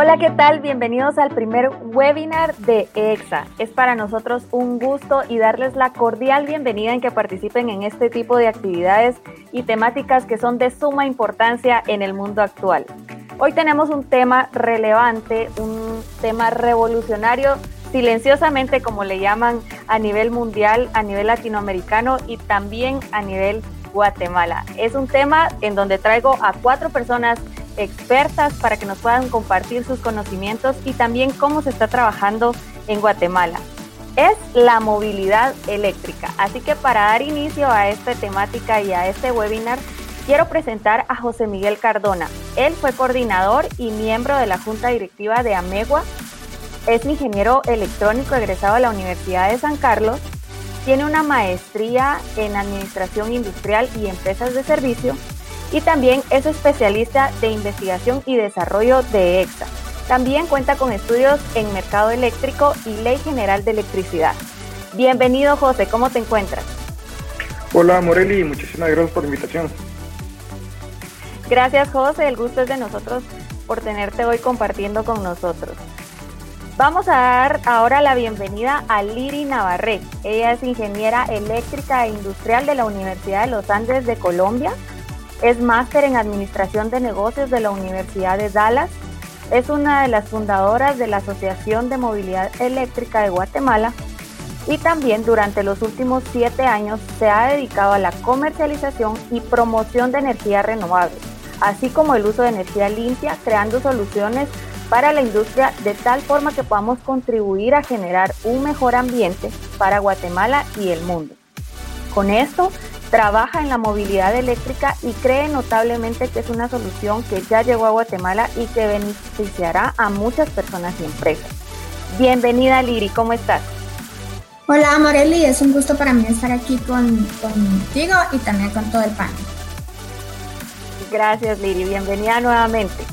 Hola, ¿qué tal? Bienvenidos al primer webinar de EXA. Es para nosotros un gusto y darles la cordial bienvenida en que participen en este tipo de actividades y temáticas que son de suma importancia en el mundo actual. Hoy tenemos un tema relevante, un tema revolucionario, silenciosamente como le llaman a nivel mundial, a nivel latinoamericano y también a nivel Guatemala. Es un tema en donde traigo a cuatro personas expertas para que nos puedan compartir sus conocimientos y también cómo se está trabajando en Guatemala. Es la movilidad eléctrica. Así que para dar inicio a esta temática y a este webinar, quiero presentar a José Miguel Cardona. Él fue coordinador y miembro de la Junta Directiva de Amegua. Es ingeniero electrónico egresado de la Universidad de San Carlos. Tiene una maestría en Administración Industrial y Empresas de Servicio y también es especialista de investigación y desarrollo de EXA. También cuenta con estudios en mercado eléctrico y ley general de electricidad. Bienvenido José, ¿cómo te encuentras? Hola Moreli, muchísimas gracias por la invitación. Gracias José, el gusto es de nosotros por tenerte hoy compartiendo con nosotros. Vamos a dar ahora la bienvenida a Liri Navarrete. Ella es ingeniera eléctrica e industrial de la Universidad de los Andes de Colombia es máster en Administración de Negocios de la Universidad de Dallas. Es una de las fundadoras de la Asociación de Movilidad Eléctrica de Guatemala y también durante los últimos siete años se ha dedicado a la comercialización y promoción de energías renovables, así como el uso de energía limpia, creando soluciones para la industria de tal forma que podamos contribuir a generar un mejor ambiente para Guatemala y el mundo. Con esto, trabaja en la movilidad eléctrica y cree notablemente que es una solución que ya llegó a Guatemala y que beneficiará a muchas personas y empresas. Bienvenida Liri, ¿cómo estás? Hola Moreli, es un gusto para mí estar aquí con, contigo y también con todo el panel. Gracias Liri, bienvenida nuevamente.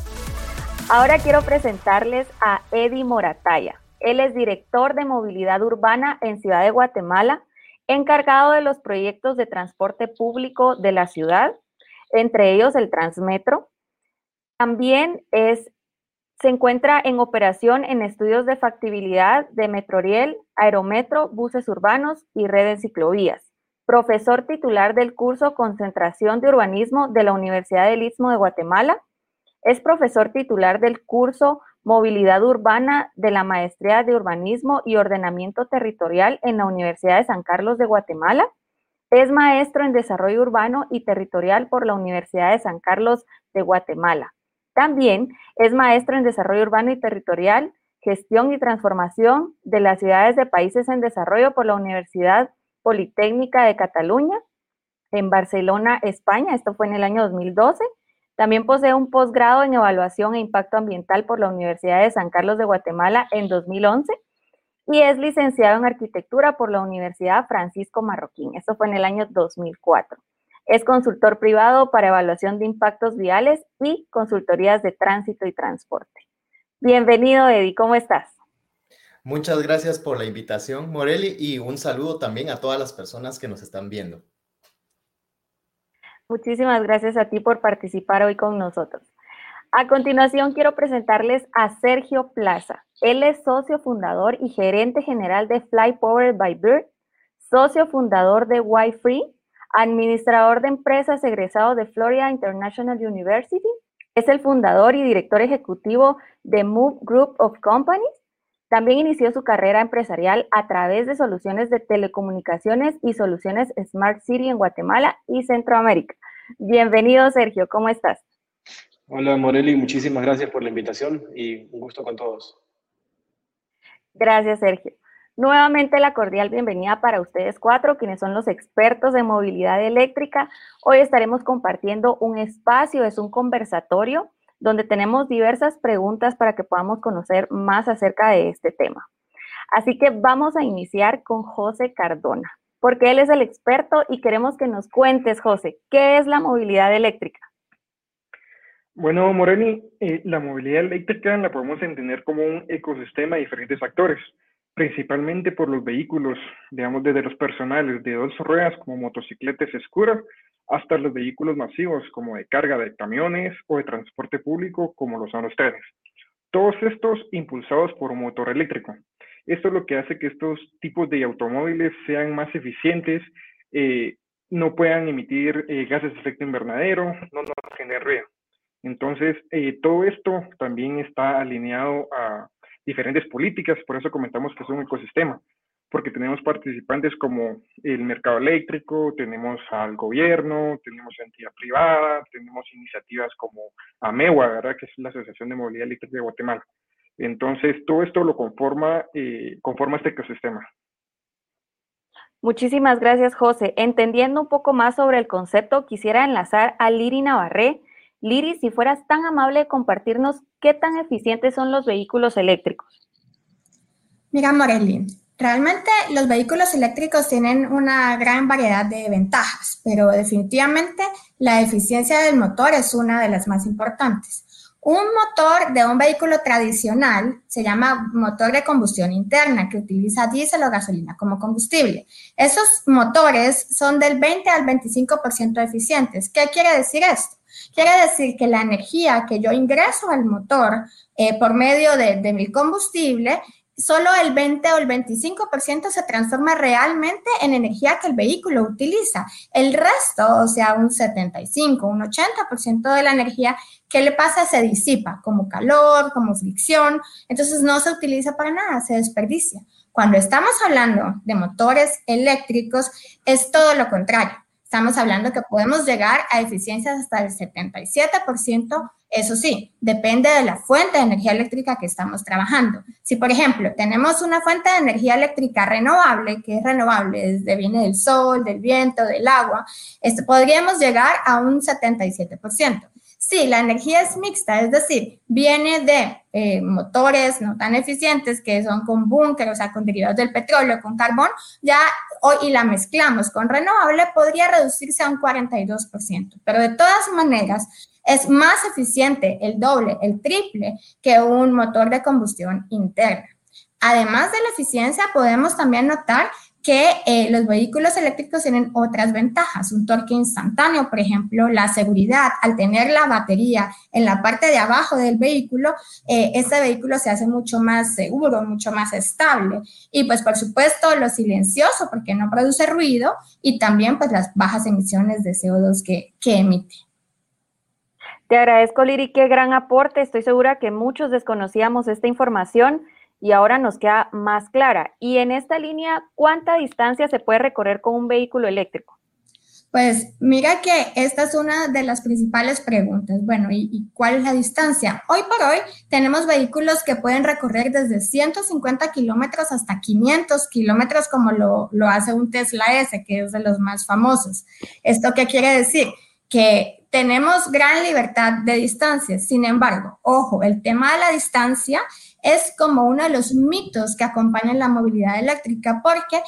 Ahora quiero presentarles a Eddie Morataya. Él es director de movilidad urbana en Ciudad de Guatemala encargado de los proyectos de transporte público de la ciudad, entre ellos el Transmetro. También es, se encuentra en operación en estudios de factibilidad de Metroriel, Aerometro, buses urbanos y redes ciclovías. Profesor titular del curso Concentración de Urbanismo de la Universidad del Istmo de Guatemala. Es profesor titular del curso Movilidad Urbana de la Maestría de Urbanismo y Ordenamiento Territorial en la Universidad de San Carlos de Guatemala. Es maestro en Desarrollo Urbano y Territorial por la Universidad de San Carlos de Guatemala. También es maestro en Desarrollo Urbano y Territorial, Gestión y Transformación de las Ciudades de Países en Desarrollo por la Universidad Politécnica de Cataluña en Barcelona, España. Esto fue en el año 2012 también posee un posgrado en evaluación e impacto ambiental por la Universidad de San Carlos de Guatemala en 2011 y es licenciado en arquitectura por la Universidad Francisco Marroquín. Esto fue en el año 2004. Es consultor privado para evaluación de impactos viales y consultorías de tránsito y transporte. Bienvenido, Eddie, ¿cómo estás? Muchas gracias por la invitación, Morelli, y un saludo también a todas las personas que nos están viendo. Muchísimas gracias a ti por participar hoy con nosotros. A continuación, quiero presentarles a Sergio Plaza. Él es socio fundador y gerente general de Fly Powered by Bird, socio fundador de Wi-Free, administrador de empresas egresado de Florida International University. Es el fundador y director ejecutivo de Move Group of Companies también inició su carrera empresarial a través de soluciones de telecomunicaciones y soluciones Smart City en Guatemala y Centroamérica. Bienvenido, Sergio, ¿cómo estás? Hola, Moreli, muchísimas gracias por la invitación y un gusto con todos. Gracias, Sergio. Nuevamente la cordial bienvenida para ustedes cuatro, quienes son los expertos de movilidad eléctrica. Hoy estaremos compartiendo un espacio, es un conversatorio donde tenemos diversas preguntas para que podamos conocer más acerca de este tema. Así que vamos a iniciar con José Cardona, porque él es el experto y queremos que nos cuentes, José, ¿qué es la movilidad eléctrica? Bueno, Moreni, eh, la movilidad eléctrica la podemos entender como un ecosistema de diferentes factores, principalmente por los vehículos, digamos, desde los personales de dos ruedas como motocicletas escuras hasta los vehículos masivos como de carga de camiones o de transporte público como lo son los trenes. Todos estos impulsados por un motor eléctrico. Esto es lo que hace que estos tipos de automóviles sean más eficientes, eh, no puedan emitir eh, gases de efecto invernadero, no nos generen ruido. Entonces, eh, todo esto también está alineado a diferentes políticas, por eso comentamos que es un ecosistema, porque tenemos participantes como el mercado eléctrico, tenemos al gobierno, tenemos entidad privada, tenemos iniciativas como AMEWA, ¿verdad? que es la Asociación de Movilidad Eléctrica de Guatemala. Entonces, todo esto lo conforma, eh, conforma este ecosistema. Muchísimas gracias, José. Entendiendo un poco más sobre el concepto, quisiera enlazar a Liri Navarré. Liri, si fueras tan amable de compartirnos qué tan eficientes son los vehículos eléctricos. Mira, Morelli, realmente los vehículos eléctricos tienen una gran variedad de ventajas, pero definitivamente la eficiencia del motor es una de las más importantes. Un motor de un vehículo tradicional se llama motor de combustión interna, que utiliza diésel o gasolina como combustible. Esos motores son del 20 al 25% eficientes. ¿Qué quiere decir esto? Quiere decir que la energía que yo ingreso al motor eh, por medio de, de mi combustible solo el 20 o el 25% se transforma realmente en energía que el vehículo utiliza. El resto, o sea, un 75, un 80% de la energía, ¿qué le pasa? Se disipa como calor, como fricción, entonces no se utiliza para nada, se desperdicia. Cuando estamos hablando de motores eléctricos, es todo lo contrario. Estamos hablando que podemos llegar a eficiencias hasta el 77%. Eso sí, depende de la fuente de energía eléctrica que estamos trabajando. Si, por ejemplo, tenemos una fuente de energía eléctrica renovable, que es renovable, desde viene del sol, del viento, del agua, esto, podríamos llegar a un 77%. Sí, la energía es mixta, es decir, viene de eh, motores no tan eficientes que son con búnker, o sea, con derivados del petróleo, con carbón, ya hoy y la mezclamos con renovable, podría reducirse a un 42%. Pero de todas maneras, es más eficiente el doble, el triple que un motor de combustión interna. Además de la eficiencia, podemos también notar que eh, los vehículos eléctricos tienen otras ventajas, un torque instantáneo, por ejemplo, la seguridad, al tener la batería en la parte de abajo del vehículo, eh, este vehículo se hace mucho más seguro, mucho más estable. Y pues por supuesto lo silencioso porque no produce ruido y también pues las bajas emisiones de CO2 que, que emite. Te agradezco, Liri, qué gran aporte. Estoy segura que muchos desconocíamos esta información y ahora nos queda más clara. Y en esta línea, ¿cuánta distancia se puede recorrer con un vehículo eléctrico? Pues mira que esta es una de las principales preguntas. Bueno, ¿y, cuál es la distancia? Hoy por hoy tenemos vehículos que pueden recorrer desde 150 kilómetros hasta 500 kilómetros, como lo, lo hace un Tesla S, que es de los más famosos. ¿Esto qué quiere decir? Que tenemos gran libertad de distancia. Sin embargo, ojo, el tema de la distancia es como uno de los mitos que acompañan la movilidad eléctrica porque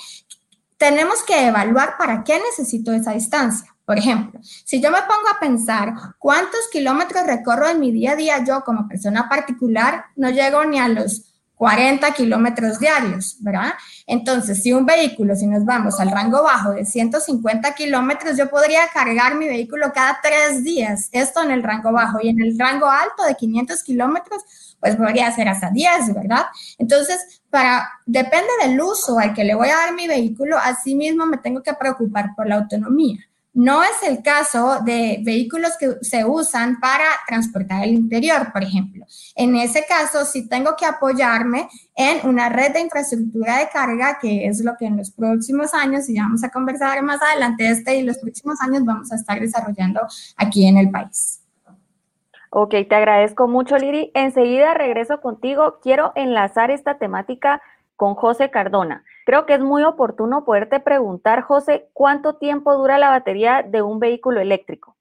tenemos que evaluar para qué necesito esa distancia. Por ejemplo, si yo me pongo a pensar cuántos kilómetros recorro en mi día a día yo como persona particular, no llego ni a los 40 kilómetros diarios, ¿verdad? Entonces, si un vehículo, si nos vamos al rango bajo de 150 kilómetros, yo podría cargar mi vehículo cada tres días, esto en el rango bajo, y en el rango alto de 500 kilómetros, pues podría ser hasta 10, ¿verdad? Entonces, para, depende del uso al que le voy a dar mi vehículo, así mismo me tengo que preocupar por la autonomía. No es el caso de vehículos que se usan para transportar el interior, por ejemplo. En ese caso, sí tengo que apoyarme en una red de infraestructura de carga, que es lo que en los próximos años, y ya vamos a conversar más adelante este y los próximos años vamos a estar desarrollando aquí en el país. Ok, te agradezco mucho, Liri. Enseguida regreso contigo. Quiero enlazar esta temática con José Cardona. Creo que es muy oportuno poderte preguntar, José, ¿cuánto tiempo dura la batería de un vehículo eléctrico?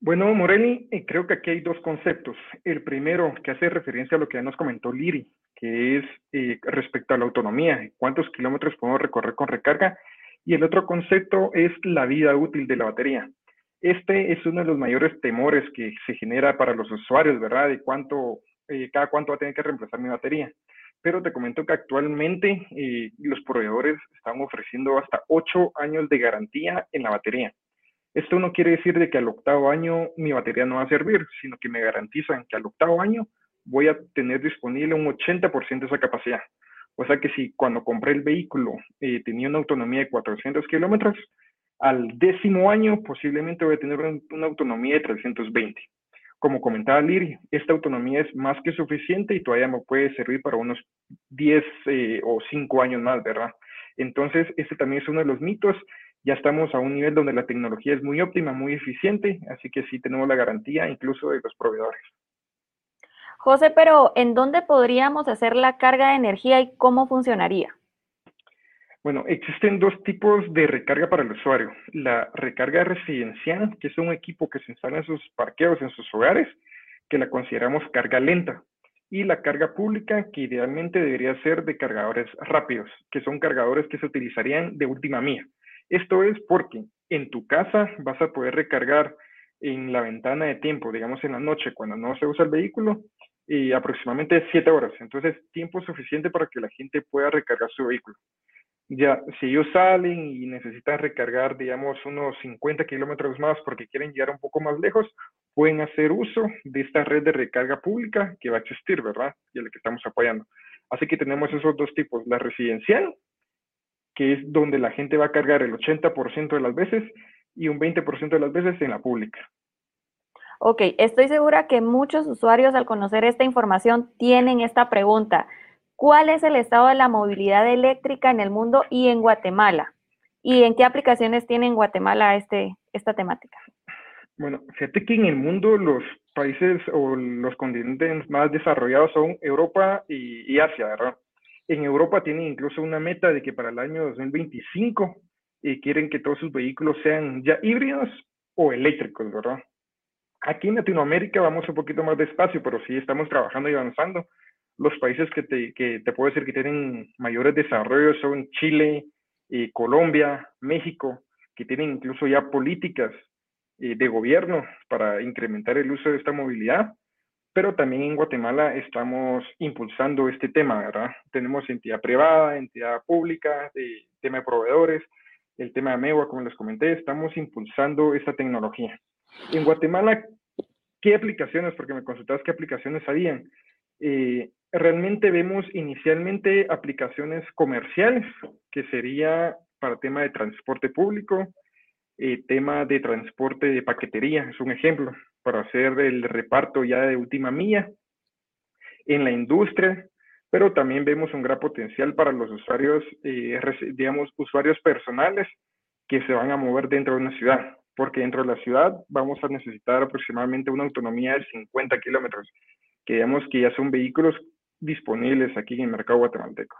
Bueno, Moreni, eh, creo que aquí hay dos conceptos. El primero, que hace referencia a lo que ya nos comentó Liri, que es eh, respecto a la autonomía, cuántos kilómetros podemos recorrer con recarga. Y el otro concepto es la vida útil de la batería. Este es uno de los mayores temores que se genera para los usuarios, ¿verdad? De cuánto, eh, cada cuánto va a tener que reemplazar mi batería. Pero te comento que actualmente eh, los proveedores están ofreciendo hasta 8 años de garantía en la batería. Esto no quiere decir de que al octavo año mi batería no va a servir, sino que me garantizan que al octavo año voy a tener disponible un 80% de esa capacidad. O sea que si cuando compré el vehículo eh, tenía una autonomía de 400 kilómetros, al décimo año posiblemente voy a tener una autonomía de 320. Como comentaba Liri, esta autonomía es más que suficiente y todavía me puede servir para unos 10 eh, o 5 años más, ¿verdad? Entonces, este también es uno de los mitos. Ya estamos a un nivel donde la tecnología es muy óptima, muy eficiente, así que sí tenemos la garantía incluso de los proveedores. José, pero ¿en dónde podríamos hacer la carga de energía y cómo funcionaría? Bueno, existen dos tipos de recarga para el usuario. La recarga residencial, que es un equipo que se instala en sus parqueos, en sus hogares, que la consideramos carga lenta. Y la carga pública, que idealmente debería ser de cargadores rápidos, que son cargadores que se utilizarían de última mía. Esto es porque en tu casa vas a poder recargar en la ventana de tiempo, digamos en la noche, cuando no se usa el vehículo, y aproximadamente siete horas. Entonces, tiempo suficiente para que la gente pueda recargar su vehículo. Ya, si ellos salen y necesitan recargar, digamos, unos 50 kilómetros más porque quieren llegar un poco más lejos, pueden hacer uso de esta red de recarga pública que va a existir, ¿verdad? Y a la que estamos apoyando. Así que tenemos esos dos tipos, la residencial, que es donde la gente va a cargar el 80% de las veces y un 20% de las veces en la pública. Ok, estoy segura que muchos usuarios al conocer esta información tienen esta pregunta. ¿Cuál es el estado de la movilidad eléctrica en el mundo y en Guatemala? ¿Y en qué aplicaciones tiene en Guatemala este, esta temática? Bueno, fíjate que en el mundo los países o los continentes más desarrollados son Europa y, Asia, ¿verdad? En Europa tienen incluso una meta de que para el año 2025 eh, quieren que todos sus vehículos sean ya híbridos o eléctricos, ¿verdad? Aquí en Latinoamérica vamos un poquito más despacio, pero sí estamos trabajando y avanzando. Los países que te, que te puedo decir que tienen mayores desarrollos son Chile, eh, Colombia, México, que tienen incluso ya políticas eh, de gobierno para incrementar el uso de esta movilidad. Pero también en Guatemala estamos impulsando este tema, ¿verdad? Tenemos entidad privada, entidad pública, de, tema de proveedores, el tema de MEWA, como les comenté, estamos impulsando esta tecnología. En Guatemala, ¿qué aplicaciones? Porque me consultabas qué aplicaciones habían. Eh, realmente vemos inicialmente aplicaciones comerciales, que sería para tema de transporte público, eh, tema de transporte de paquetería, es un ejemplo, para hacer el reparto ya de última milla. En la industria, pero también vemos un gran potencial para los usuarios, eh, digamos, usuarios personales que se van a mover dentro de una ciudad porque dentro de la ciudad vamos a necesitar aproximadamente una autonomía de 50 kilómetros, que que ya son vehículos disponibles aquí en el mercado guatemalteco.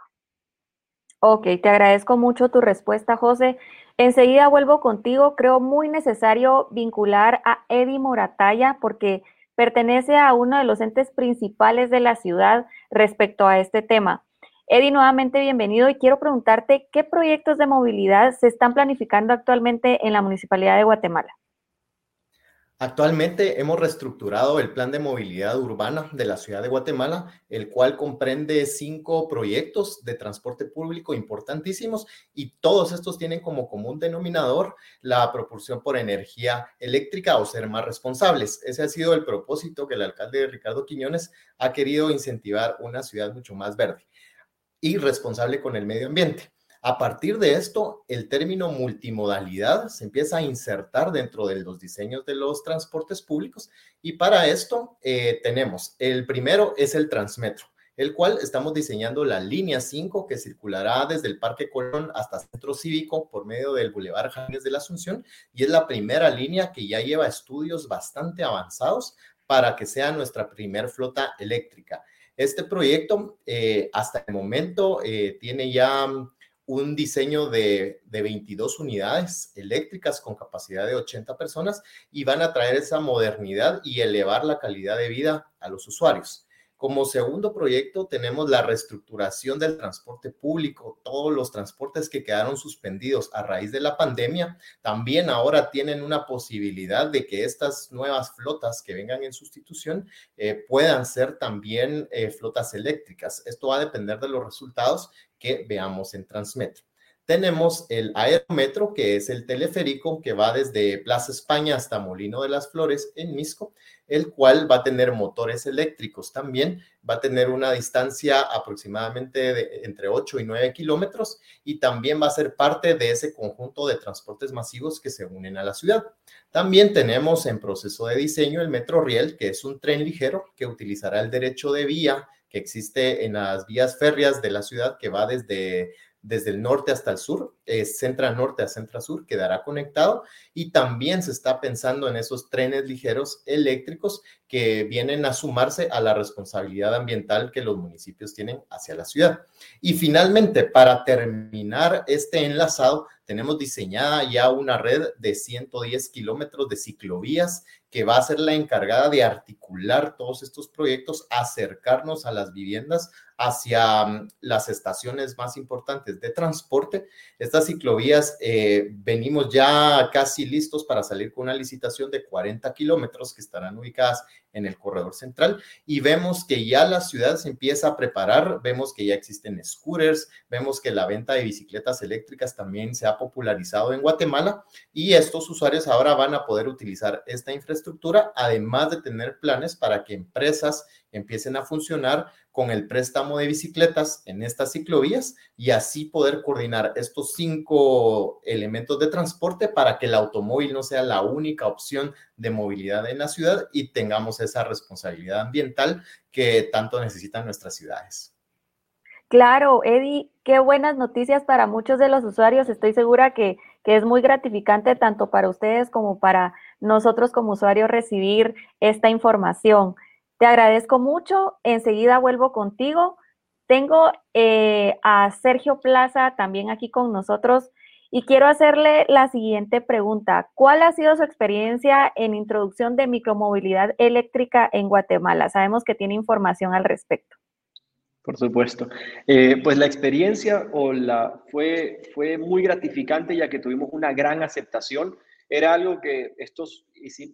Ok, te agradezco mucho tu respuesta, José. Enseguida vuelvo contigo. Creo muy necesario vincular a Eddie Morataya porque pertenece a uno de los entes principales de la ciudad respecto a este tema. Eddie, nuevamente bienvenido y quiero preguntarte qué proyectos de movilidad se están planificando actualmente en la Municipalidad de Guatemala. Actualmente hemos reestructurado el plan de movilidad urbana de la ciudad de Guatemala, el cual comprende cinco proyectos de transporte público importantísimos y todos estos tienen como común denominador la propulsión por energía eléctrica o ser más responsables. Ese ha sido el propósito que el alcalde Ricardo Quiñones ha querido incentivar una ciudad mucho más verde y responsable con el medio ambiente. A partir de esto, el término multimodalidad se empieza a insertar dentro de los diseños de los transportes públicos y para esto eh, tenemos, el primero es el Transmetro, el cual estamos diseñando la línea 5 que circulará desde el Parque Colón hasta Centro Cívico por medio del Boulevard Janes de la Asunción y es la primera línea que ya lleva estudios bastante avanzados para que sea nuestra primer flota eléctrica. Este proyecto eh, hasta el momento eh, tiene ya un diseño de, de, 22 unidades eléctricas con capacidad de 80 personas y van a traer esa modernidad y elevar la calidad de vida a los usuarios. Como segundo proyecto tenemos la reestructuración del transporte público. Todos los transportes que quedaron suspendidos a raíz de la pandemia también ahora tienen una posibilidad de que estas nuevas flotas que vengan en sustitución eh, puedan ser también eh, flotas eléctricas. Esto va a depender de los resultados que veamos en Transmetro. tenemos el aerometro, que es el teleférico que va desde Plaza España hasta Molino de las Flores en Misco, el cual va a tener motores eléctricos también, va a tener una distancia aproximadamente de entre 8 y 9 kilómetros y también va a ser parte de ese conjunto de transportes masivos que se unen a la ciudad. También tenemos en proceso de diseño el Metro Riel, que es un tren ligero que utilizará el derecho de vía que existe en las vías férreas de la ciudad que va desde desde el norte hasta el sur, es centra norte a centra sur, quedará conectado y también se está pensando en esos trenes ligeros eléctricos que vienen a sumarse a la responsabilidad ambiental que los municipios tienen hacia la ciudad. Y finalmente, para terminar este enlazado, tenemos diseñada ya una red de 110 kilómetros de ciclovías que va a ser la encargada de articular todos estos proyectos, acercarnos a las viviendas, hacia mm, las estaciones más importantes de transporte. Estas ciclovías eh, venimos ya casi listos para salir con una licitación de 40 kilómetros que estarán ubicadas en el corredor central y vemos que ya la ciudad se empieza a preparar, vemos que ya existen scooters, vemos que la venta de bicicletas eléctricas también se ha popularizado en Guatemala y estos usuarios ahora van a poder utilizar esta infraestructura, además de tener planes para que empresas empiecen a funcionar con el préstamo de bicicletas en estas ciclovías y así poder coordinar estos cinco elementos de transporte para que el automóvil no sea la única opción de movilidad en la ciudad y tengamos esa responsabilidad ambiental que tanto necesitan nuestras ciudades. Claro, Eddie, qué buenas noticias para muchos de los usuarios. Estoy segura que, que es muy gratificante tanto para ustedes como para nosotros como usuarios recibir esta información. Te agradezco mucho. Enseguida vuelvo contigo. Tengo eh, a Sergio Plaza también aquí con nosotros y quiero hacerle la siguiente pregunta. ¿Cuál ha sido su experiencia en introducción de micromovilidad eléctrica en Guatemala? Sabemos que tiene información al respecto. Por supuesto. Eh, pues la experiencia fue muy gratificante ya que tuvimos una gran aceptación era algo que estos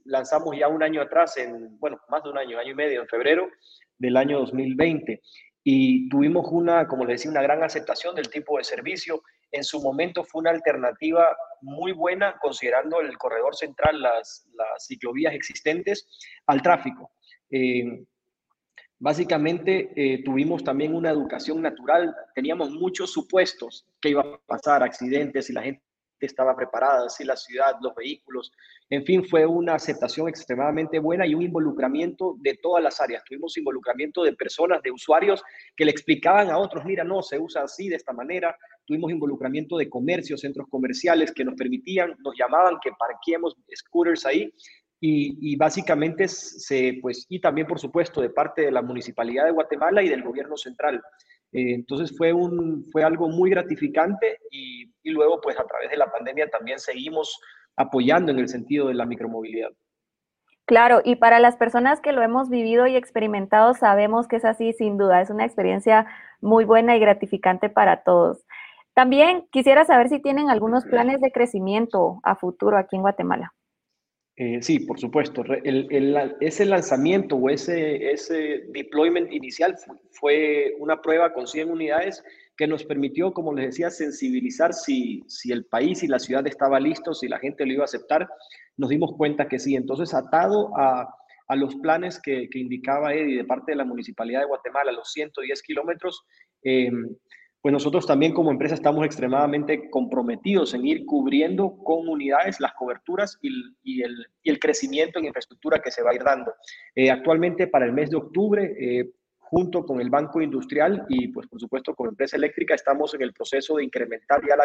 lanzamos ya un año atrás, en, bueno, más de un año, año y medio, en febrero del año 2020. Y tuvimos una, como les decía, una gran aceptación del tipo de servicio. En su momento fue una alternativa muy buena, considerando el corredor central, las, las ciclovías existentes, al tráfico. Eh, básicamente eh, tuvimos también una educación natural, teníamos muchos supuestos que iba a pasar, accidentes y la gente estaba preparada, así la ciudad, los vehículos. En fin, fue una aceptación extremadamente buena y un involucramiento de todas las áreas. Tuvimos involucramiento de personas, de usuarios que le explicaban a otros, mira, no, se usa así, de esta manera. Tuvimos involucramiento de comercios, centros comerciales que nos permitían, nos llamaban que parquemos scooters ahí. Y, y, básicamente se, pues, y también por supuesto de parte de la Municipalidad de Guatemala y del gobierno central. Eh, entonces fue, un, fue algo muy gratificante y, y, luego pues a través de la pandemia también seguimos apoyando en el sentido de la micromovilidad. Claro, y para las personas que lo hemos vivido y experimentado, sabemos que es así, sin duda, es una experiencia muy buena y gratificante para todos. También quisiera saber si tienen algunos planes de crecimiento a futuro aquí en Guatemala. Eh, sí, por supuesto. ese lanzamiento o ese, ese deployment inicial fue una prueba con 100 unidades que nos permitió, como les decía, sensibilizar si, si el país y la ciudad estaba listo, si la gente lo iba a aceptar. Nos dimos cuenta que sí. Entonces, atado a, a los planes que, que, indicaba Eddie de parte de la Municipalidad de Guatemala, los 110 kilómetros, eh, pues nosotros también como empresa estamos extremadamente comprometidos en ir cubriendo con unidades las coberturas y, el, crecimiento en infraestructura que se va a ir dando. Eh, actualmente para el mes de octubre, eh, junto con el Banco Industrial y pues por supuesto con Empresa Eléctrica, estamos en el proceso de incrementar ya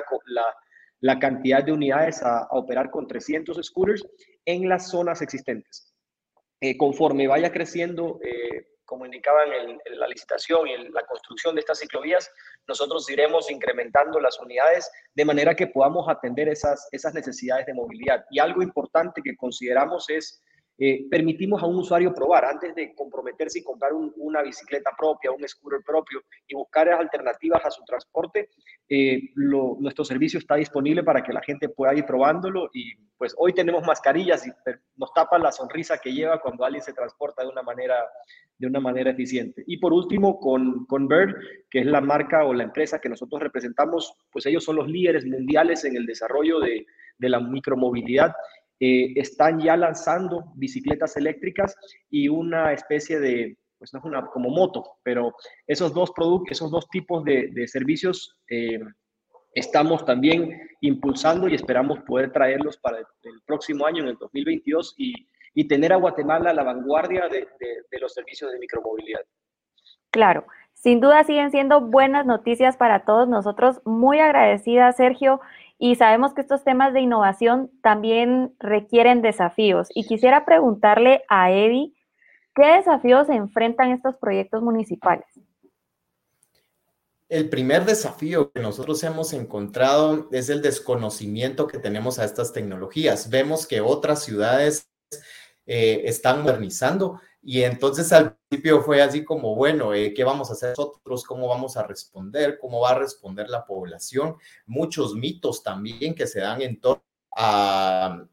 la, cantidad de unidades a, operar con 300 scooters en las zonas existentes. Eh, conforme vaya creciendo como indicaban en, la licitación y en la construcción de estas ciclovías, nosotros iremos incrementando las unidades de manera que podamos atender esas, esas necesidades de movilidad. Y algo importante que consideramos es eh, permitimos a un usuario probar antes de comprometerse y comprar una bicicleta propia, un scooter propio y buscar alternativas a su transporte. Eh, nuestro servicio está disponible para que la gente pueda ir probándolo y pues hoy tenemos mascarillas y nos tapan la sonrisa que lleva cuando alguien se transporta de una manera, de una manera eficiente. Y por último, con, con Bird, que es la marca o la empresa que nosotros representamos, pues ellos son los líderes mundiales en el desarrollo de, de la micromovilidad eh, están ya lanzando bicicletas eléctricas y una especie de, pues no es una como moto, pero esos dos productos, esos dos tipos de, servicios eh, estamos también impulsando y esperamos poder traerlos para el, próximo año, en el 2022, y, y, tener a Guatemala a la vanguardia de, de los servicios de micromovilidad. Claro, sin duda siguen siendo buenas noticias para todos nosotros. Muy agradecida, Sergio. Y sabemos que estos temas de innovación también requieren desafíos. Y quisiera preguntarle a Eddie, ¿qué desafíos se enfrentan estos proyectos municipales? El primer desafío que nosotros hemos encontrado es el desconocimiento que tenemos a estas tecnologías. Vemos que otras ciudades eh, están modernizando, y entonces al principio fue así como, bueno, eh, ¿qué vamos a hacer nosotros? ¿Cómo vamos a responder? ¿Cómo va a responder la población? Muchos mitos también que se dan en torno a,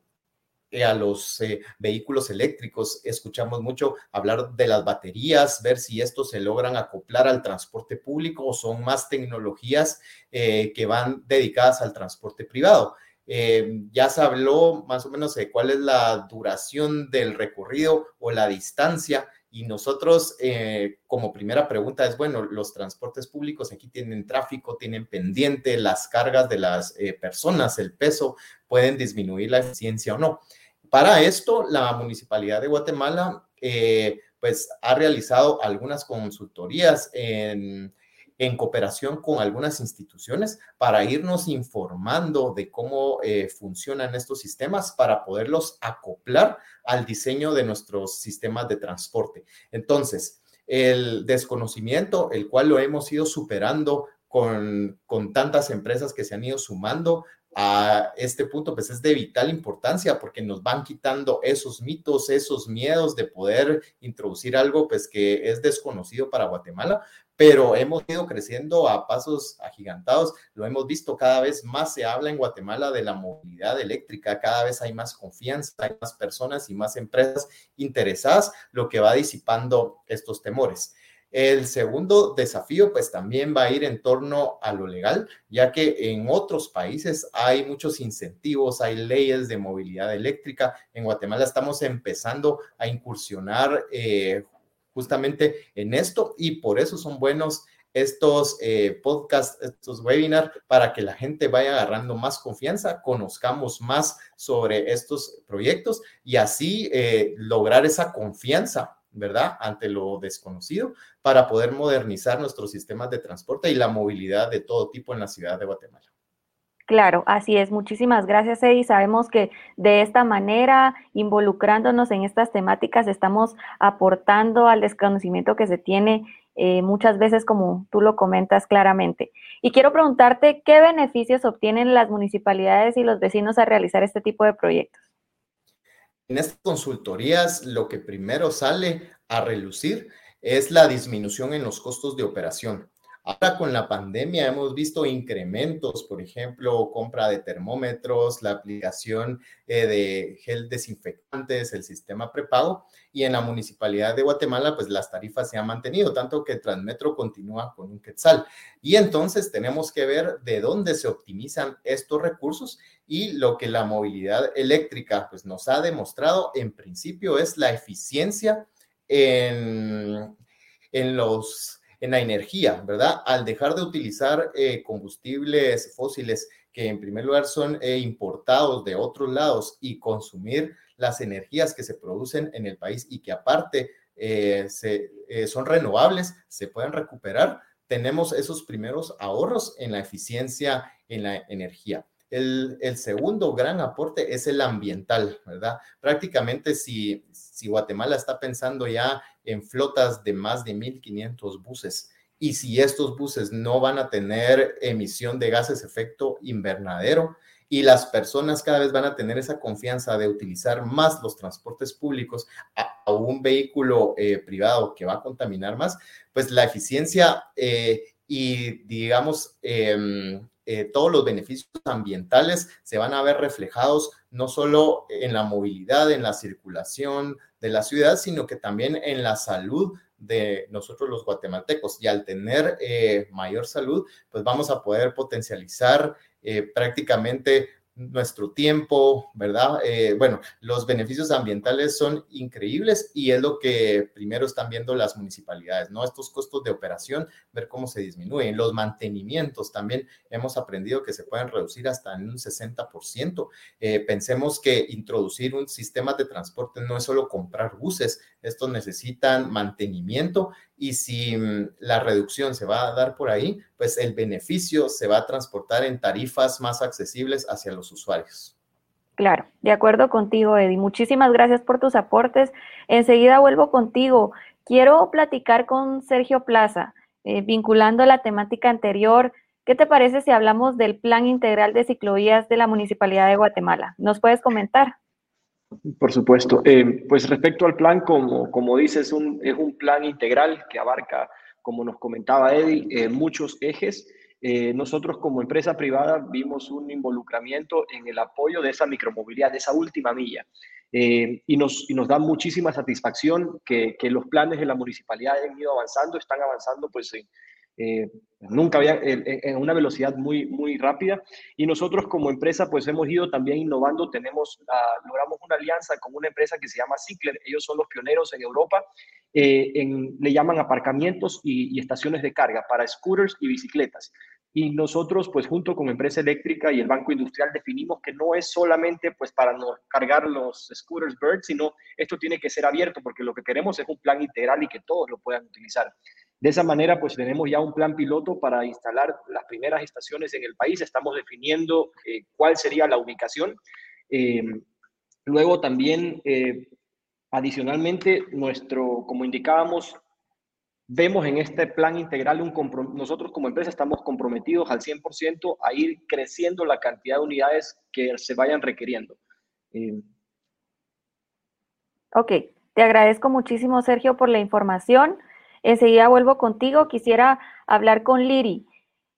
eh, a los eh, vehículos eléctricos. Escuchamos mucho hablar de las baterías, ver si estos se logran acoplar al transporte público o son más tecnologías que van dedicadas al transporte privado. Eh, ya se habló más o menos de cuál es la duración del recorrido o la distancia. Y nosotros, eh, como primera pregunta, es, bueno, los transportes públicos aquí tienen tráfico, tienen pendiente, las cargas de las eh, personas, el peso, pueden disminuir la eficiencia o no. Para esto, la Municipalidad de Guatemala, pues, ha realizado algunas consultorías en en cooperación con algunas instituciones para irnos informando de cómo eh, funcionan estos sistemas para poderlos acoplar al diseño de nuestros sistemas de transporte. Entonces, el desconocimiento, el cual lo hemos ido superando con, con tantas empresas que se han ido sumando a este punto, pues es de vital importancia porque nos van quitando esos mitos, esos miedos de poder introducir algo pues que es desconocido para Guatemala, pero hemos ido creciendo a pasos agigantados. Lo hemos visto cada vez más se habla en Guatemala de la movilidad eléctrica, cada vez hay más confianza, hay más personas y más empresas interesadas, lo que va disipando estos temores. El segundo desafío, pues también va a ir en torno a lo legal, ya que en otros países hay muchos incentivos, hay leyes de movilidad eléctrica. En Guatemala estamos empezando a incursionar eh, justamente en esto y por eso son buenos estos eh, podcasts, estos webinars, para que la gente vaya agarrando más confianza, conozcamos más sobre estos proyectos y así eh, lograr esa confianza, ¿verdad? Ante lo desconocido para poder modernizar nuestros sistemas de transporte y la movilidad de todo tipo en la ciudad de Guatemala. Claro, así es. Muchísimas gracias, Eddie. Sabemos que de esta manera, involucrándonos en estas temáticas, estamos aportando al desconocimiento que se tiene eh, muchas veces, como tú lo comentas claramente. Y quiero preguntarte, ¿qué beneficios obtienen las municipalidades y los vecinos a realizar este tipo de proyectos? En estas consultorías, lo que primero sale a relucir es la disminución en los costos de operación. Ahora con la pandemia hemos visto incrementos, por ejemplo, compra de termómetros, la aplicación eh, de gel desinfectantes, el sistema prepago y en la municipalidad de Guatemala pues las tarifas se han mantenido, tanto que Transmetro continúa con un quetzal. Y entonces tenemos que ver de dónde se optimizan estos recursos y lo que la movilidad eléctrica pues nos ha demostrado en principio es la eficiencia en, en los en la energía, ¿verdad? Al dejar de utilizar eh, combustibles fósiles que en primer lugar son eh, importados de otros lados y consumir las energías que se producen en el país y que aparte eh, son renovables, se pueden recuperar, tenemos esos primeros ahorros en la eficiencia en la energía. El, segundo gran aporte es el ambiental, ¿verdad? Prácticamente si, si Guatemala está pensando ya en flotas de más de 1.500 buses. Y si estos buses no van a tener emisión de gases efecto invernadero, y las personas cada vez van a tener esa confianza de utilizar más los transportes públicos a, un vehículo eh, privado que va a contaminar más, pues la eficiencia eh, y digamos em, eh, todos los beneficios ambientales se van a ver reflejados no solo en la movilidad, en la circulación de la ciudad, sino que también en la salud de nosotros los guatemaltecos. Y al tener mayor salud, pues vamos a poder potencializar eh, prácticamente nuestro tiempo, ¿verdad? Eh, bueno, los beneficios ambientales son increíbles y es lo que primero están viendo las municipalidades, ¿no? Estos costos de operación, ver cómo se disminuyen. Los mantenimientos también hemos aprendido que se pueden reducir hasta en un 60%. Eh, pensemos que introducir un sistema de transporte no es solo comprar buses, estos necesitan mantenimiento y si mm, la reducción se va a dar por ahí, pues el beneficio se va a transportar en tarifas más accesibles hacia los usuarios. Claro, de acuerdo contigo, Eddie. Muchísimas gracias por tus aportes. Enseguida vuelvo contigo. Quiero platicar con Sergio Plaza, eh, vinculando la temática anterior. ¿Qué te parece si hablamos del Plan Integral de Ciclovías de la Municipalidad de Guatemala? ¿Nos puedes comentar? Por supuesto. Eh, pues respecto al plan, como, como dices, un, es un plan integral que abarca, como nos comentaba Eddie, eh, muchos ejes. Eh, nosotros como empresa privada vimos un involucramiento en el apoyo de esa micromovilidad, de esa última milla. y, nos, y nos da muchísima satisfacción que, que, los planes de la municipalidad han ido avanzando, están avanzando pues eh, nunca había, en, una velocidad muy, muy rápida. Y nosotros como empresa, pues hemos ido también innovando. Tenemos, logramos una alianza con una empresa que se llama Cicler. Ellos son los pioneros en Europa. Eh, le llaman aparcamientos y, estaciones de carga para scooters y bicicletas. Y nosotros, pues junto con Empresa Eléctrica y el Banco Industrial, definimos que no es solamente pues para no cargar los scooters Bird, sino esto tiene que ser abierto porque lo que queremos es un plan integral y que todos lo puedan utilizar. De esa manera, pues tenemos ya un plan piloto para instalar las primeras estaciones en el país. Estamos definiendo eh, cuál sería la ubicación. Eh, luego también, eh, adicionalmente, nuestro, como indicábamos, vemos en este plan integral un nosotros como empresa estamos comprometidos al 100% a ir creciendo la cantidad de unidades que se vayan requiriendo. Ok, te agradezco muchísimo, Sergio, por la información. Enseguida vuelvo contigo. Quisiera hablar con Liri.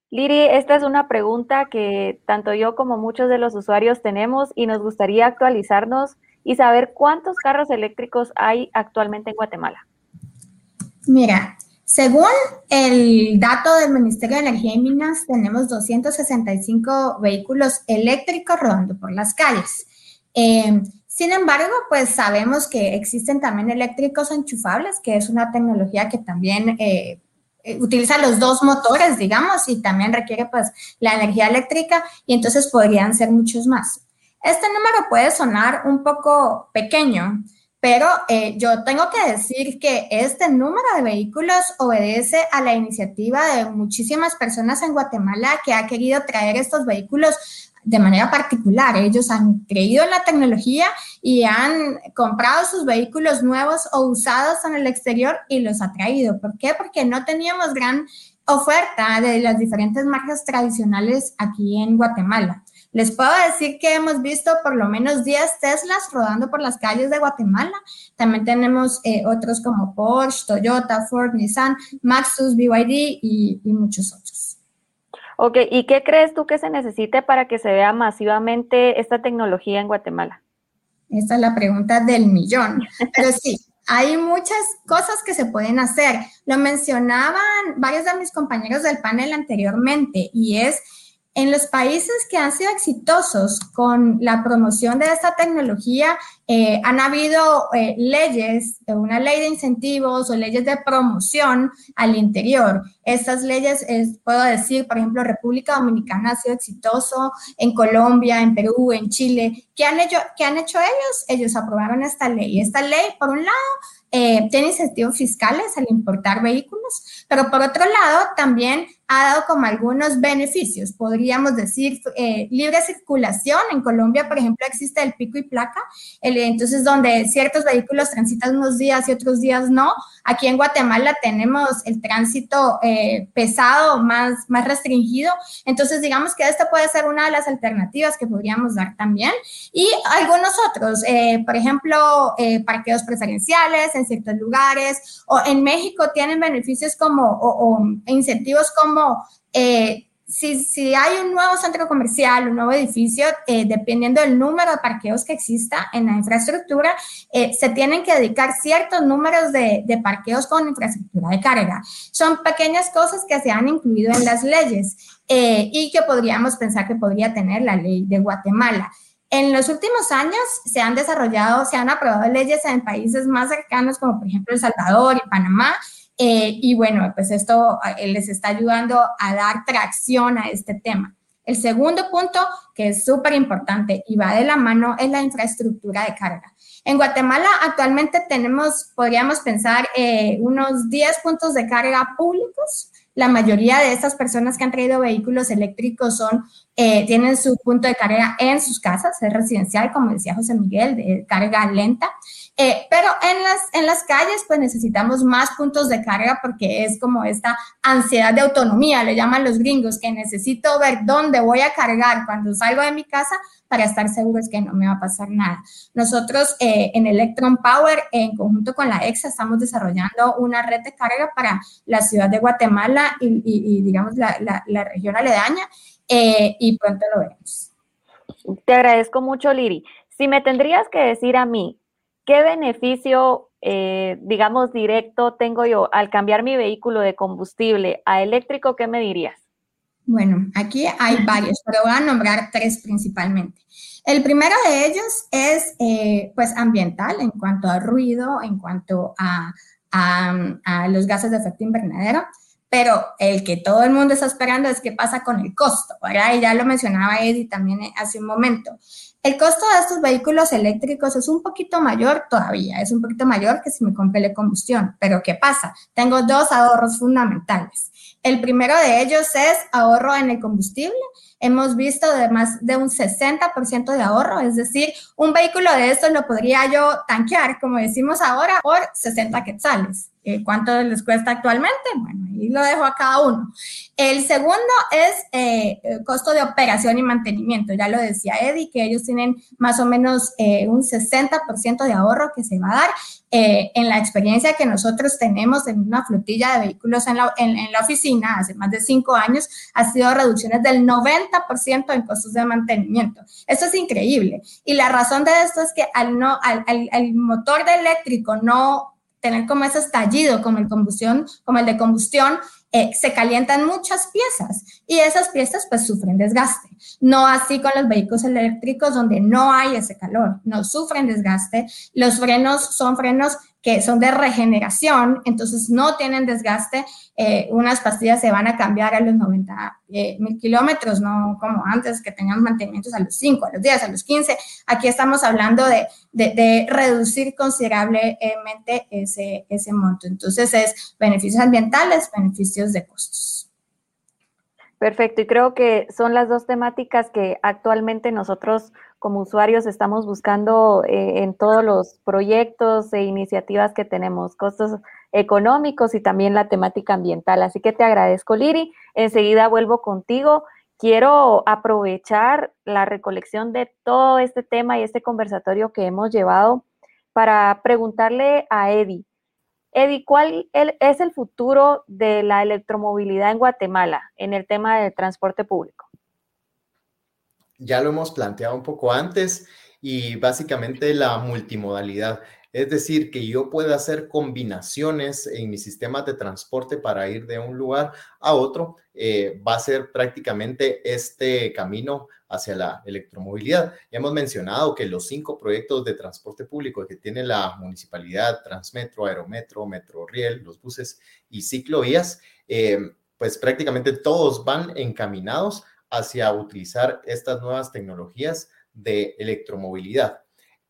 Liri, esta es una pregunta que tanto yo como muchos de los usuarios tenemos y nos gustaría actualizarnos y saber cuántos carros eléctricos hay actualmente en Guatemala. Mira, según el dato del Ministerio de Energía y Minas, tenemos 265 vehículos eléctricos rodando por las calles. Eh, sin embargo, pues sabemos que existen también eléctricos enchufables, que es una tecnología que también eh, eh, utiliza los dos motores, digamos, y también requiere pues la energía eléctrica y entonces podrían ser muchos más. Este número puede sonar un poco pequeño, pero eh, yo tengo que decir que este número de vehículos obedece a la iniciativa de muchísimas personas en Guatemala que ha querido traer estos vehículos de manera particular. Ellos han creído en la tecnología y han comprado sus vehículos nuevos o usados en el exterior y los ha traído. ¿Por qué? Porque no teníamos gran oferta de las diferentes marcas tradicionales aquí en Guatemala. Les puedo decir que hemos visto por lo menos 10 Teslas rodando por las calles de Guatemala. También tenemos eh, otros como Porsche, Toyota, Ford, Nissan, Maxus, BYD y muchos otros. Ok, ¿y qué crees tú que se necesite para que se vea masivamente esta tecnología en Guatemala? Esta es la pregunta del millón. Pero sí, hay muchas cosas que se pueden hacer. Lo mencionaban varios de mis compañeros del panel anteriormente y es en los países que han sido exitosos con la promoción de esta tecnología, eh, han habido eh, leyes, una ley de incentivos o leyes de promoción al interior. Estas leyes, puedo decir, por ejemplo, República Dominicana ha sido exitoso, en Colombia, en Perú, en Chile. ¿Qué han hecho, qué han hecho ellos? Ellos aprobaron esta ley. Esta ley, por un lado, eh, tiene incentivos fiscales al importar vehículos, pero por otro lado también ha dado como algunos beneficios, podríamos decir, eh, libre circulación. En Colombia, por ejemplo, existe el pico y placa. El entonces donde ciertos vehículos transitan unos días y otros días no. Aquí en Guatemala tenemos el tránsito eh, pesado más, más restringido, entonces digamos que esta puede ser una de las alternativas que podríamos dar también. Y algunos otros, eh, por ejemplo, eh, parqueos preferenciales en ciertos lugares, o en México tienen beneficios como, o, o incentivos como... Eh, si, si, hay un nuevo centro comercial, un nuevo edificio, eh, dependiendo del número de parqueos que exista en la infraestructura, eh, se tienen que dedicar ciertos números de, de, parqueos con infraestructura de carga. Son pequeñas cosas que se han incluido en las leyes eh, y que podríamos pensar que podría tener la ley de Guatemala. En los últimos años se han desarrollado, se han aprobado leyes en países más cercanos como por ejemplo El Salvador y Panamá, eh, y bueno, pues esto les está ayudando a dar tracción a este tema. El segundo punto, que es súper importante y va de la mano, es la infraestructura de carga. En Guatemala actualmente tenemos, podríamos pensar, eh, unos 10 puntos de carga públicos. La mayoría de estas personas que han traído vehículos eléctricos son, eh, tienen su punto de carga en sus casas, es residencial, como decía José Miguel, de carga lenta. Eh, pero en las, en las calles, pues necesitamos más puntos de carga porque es como esta ansiedad de autonomía, le llaman los gringos, que necesito ver dónde voy a cargar cuando salgo de mi casa para estar seguros que no me va a pasar nada. Nosotros eh, en Electron Power, en conjunto con la EXA, estamos desarrollando una red de carga para la ciudad de Guatemala y, y, y digamos, la, la, la, región aledaña, eh, y pronto lo veremos. Te agradezco mucho, Liri. Si me tendrías que decir a mí, ¿qué beneficio, eh, digamos, directo tengo yo al cambiar mi vehículo de combustible a eléctrico? ¿Qué me dirías? Bueno, aquí hay varios, pero voy a nombrar tres principalmente. El primero de ellos es, eh, pues, ambiental en cuanto a ruido, en cuanto a, a, a los gases de efecto invernadero pero el que todo el mundo está esperando es qué pasa con el costo, ¿verdad? Y ya lo mencionaba Eddie también hace un momento. El costo de estos vehículos eléctricos es un poquito mayor todavía, es un poquito mayor que si me compele combustión, pero ¿qué pasa? Tengo dos ahorros fundamentales. El primero de ellos es ahorro en el combustible. Hemos visto de más de un 60% de ahorro, es decir, un vehículo de estos lo podría yo tanquear, como decimos ahora, por 60 quetzales. Eh, ¿Cuánto les cuesta actualmente? Bueno, ahí lo dejo a cada uno. El segundo es eh, el costo de operación y mantenimiento. Ya lo decía Eddie, que ellos tienen más o menos eh, un 60% de ahorro que se va a dar. Eh, en la experiencia que nosotros tenemos en una flotilla de vehículos en la, en, en la, oficina hace más de cinco años, ha sido reducciones del 90% en costos de mantenimiento. Esto es increíble. Y la razón de esto es que al, no, al, al, al motor de eléctrico no tener como ese estallido, como el combustión, como el de combustión, eh, se calientan muchas piezas y esas piezas pues sufren desgaste. No así con los vehículos eléctricos donde no hay ese calor, no sufren desgaste. Los frenos son frenos que son de regeneración, entonces no tienen desgaste. Eh, unas pastillas se van a cambiar a los 90 eh, mil kilómetros, no como antes que tenían mantenimientos a los 5, a los 10, a los 15. Aquí estamos hablando de, de, de reducir considerablemente ese, ese monto. Entonces es beneficios ambientales, beneficios de costos. Perfecto, y creo que son las dos temáticas que actualmente nosotros como usuarios estamos buscando eh, en todos los proyectos e iniciativas que tenemos, costos económicos y también la temática ambiental. Así que te agradezco, Liri. Enseguida vuelvo contigo. Quiero aprovechar la recolección de todo este tema y este conversatorio que hemos llevado para preguntarle a Eddie. Eddie, ¿cuál es el futuro de la electromovilidad en Guatemala en el tema del transporte público? Ya lo hemos planteado un poco antes y básicamente la multimodalidad. Es decir, que yo pueda hacer combinaciones en mis sistemas de transporte para ir de un lugar a otro, eh, va a ser prácticamente este camino hacia la electromovilidad. Ya hemos mencionado que los cinco proyectos de transporte público que tiene la municipalidad, Transmetro, Aerometro, Metro Riel, los buses y ciclovías, eh, pues prácticamente todos van encaminados hacia utilizar estas nuevas tecnologías de electromovilidad.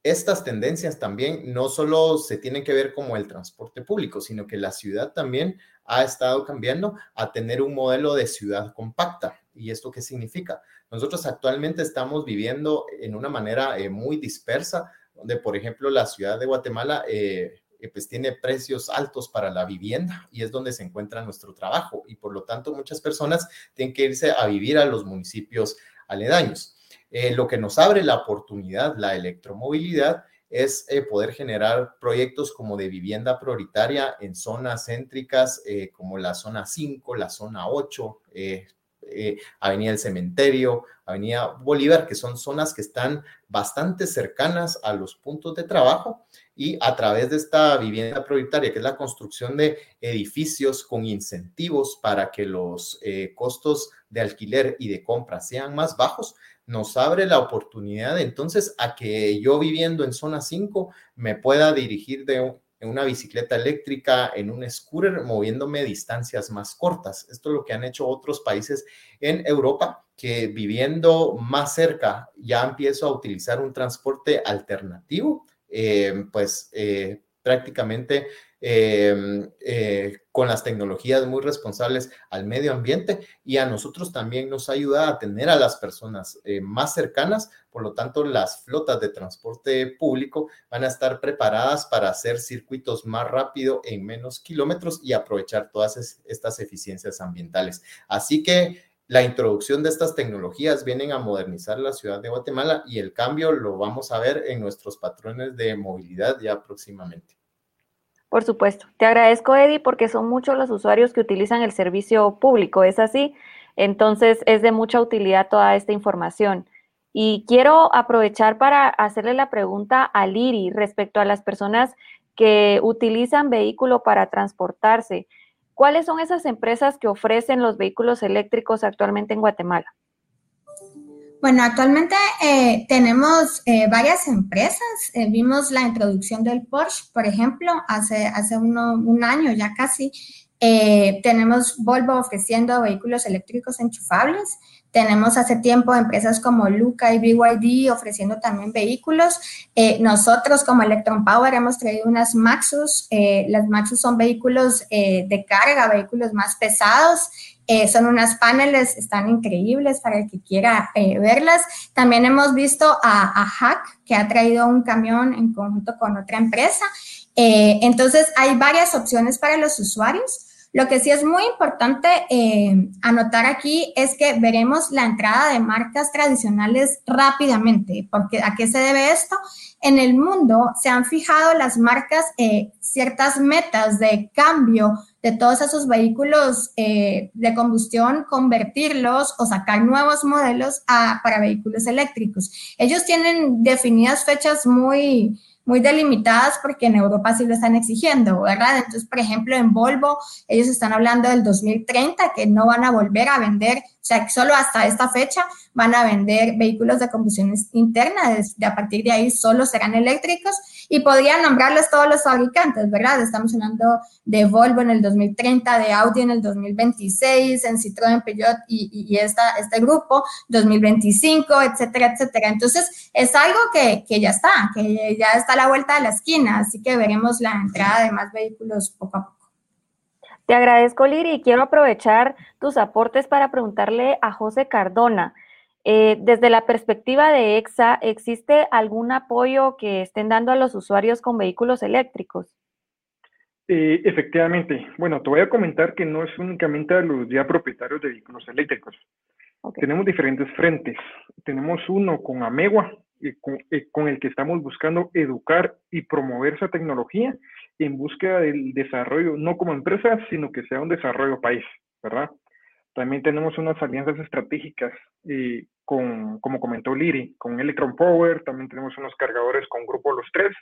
Estas tendencias también no solo se tienen que ver como el transporte público, sino que la ciudad también ha estado cambiando a tener un modelo de ciudad compacta. ¿Y esto qué significa? Nosotros actualmente estamos viviendo en una manera eh, muy dispersa donde, por ejemplo, la ciudad de Guatemala eh, eh, pues tiene precios altos para la vivienda y es donde se encuentra nuestro trabajo y por lo tanto muchas personas tienen que irse a vivir a los municipios aledaños. Eh, lo que nos abre la oportunidad, la electromovilidad, es eh, poder generar proyectos como de vivienda prioritaria en zonas céntricas como la zona 5, la zona 8, Avenida del Cementerio, Avenida Bolívar, que son zonas que están bastante cercanas a los puntos de trabajo y a través de esta vivienda prioritaria, que es la construcción de edificios con incentivos para que los eh, costos de alquiler y de compra sean más bajos, nos abre la oportunidad entonces a que yo viviendo en zona 5 me pueda dirigir de una bicicleta eléctrica, en un scooter, moviéndome distancias más cortas. Esto es lo que han hecho otros países en Europa, que viviendo más cerca ya empiezo a utilizar un transporte alternativo eh, pues eh, prácticamente eh, con las tecnologías muy responsables al medio ambiente y a nosotros también nos ayuda a tener a las personas más cercanas, por lo tanto las flotas de transporte público van a estar preparadas para hacer circuitos más rápido en menos kilómetros y aprovechar todas estas eficiencias ambientales. Así que la introducción de estas tecnologías vienen a modernizar la ciudad de Guatemala y el cambio lo vamos a ver en nuestros patrones de movilidad ya próximamente. Por supuesto. Te agradezco, Eddie, porque son muchos los usuarios que utilizan el servicio público. ¿Es así? Entonces es de mucha utilidad toda esta información. Y quiero aprovechar para hacerle la pregunta a Liri respecto a las personas que utilizan vehículo para transportarse. ¿Cuáles son esas empresas que ofrecen los vehículos eléctricos actualmente en Guatemala? Bueno, actualmente eh, tenemos eh, varias empresas. Eh, vimos la introducción del Porsche, por ejemplo, hace, hace un año ya casi. tenemos Volvo ofreciendo vehículos eléctricos enchufables. Tenemos hace tiempo empresas como Luca y BYD ofreciendo también vehículos. Eh, nosotros como Electron Power hemos traído unas Maxus. Eh, las Maxus son vehículos eh, de carga, vehículos más pesados. son unas paneles, están increíbles para el que quiera verlas. También hemos visto a, a, Hack, que ha traído un camión en conjunto con otra empresa. entonces, hay varias opciones para los usuarios. Lo que sí es muy importante eh, anotar aquí es que veremos la entrada de marcas tradicionales rápidamente. Porque, ¿A qué se debe esto? En el mundo se han fijado las marcas eh, ciertas metas de cambio de todos esos vehículos eh, de combustión, convertirlos o sacar nuevos modelos para vehículos eléctricos. Ellos tienen definidas fechas muy, muy delimitadas porque en Europa sí lo están exigiendo, ¿verdad? Entonces, por ejemplo, en Volvo, ellos están hablando del 2030, que no van a volver a vender, sea, que solo hasta esta fecha van a vender vehículos de combustión interna, de, a partir de ahí solo serán eléctricos y podrían nombrarles todos los fabricantes, ¿verdad? Estamos hablando de Volvo en el 2030, de Audi en el 2026, en Citroën, Peugeot y, este grupo 2025, etcétera, etcétera. Entonces, es algo que, que ya está, que ya está a la vuelta de la esquina, así que veremos la entrada de más vehículos poco a poco. Te agradezco, Liri, y quiero aprovechar tus aportes para preguntarle a José Cardona. Eh, desde la perspectiva de EXA, ¿existe algún apoyo que estén dando a los usuarios con vehículos eléctricos? Eh, efectivamente. Bueno, te voy a comentar que no es únicamente a los ya propietarios de vehículos eléctricos. Tenemos diferentes frentes. Tenemos uno con Amegua, eh, con, el que estamos buscando educar y promover esa tecnología en búsqueda del desarrollo, no como empresa, sino que sea un desarrollo país, ¿verdad? También tenemos unas alianzas estratégicas con, como comentó Liri, con Electron Power, también tenemos unos cargadores con Grupo Los Tres,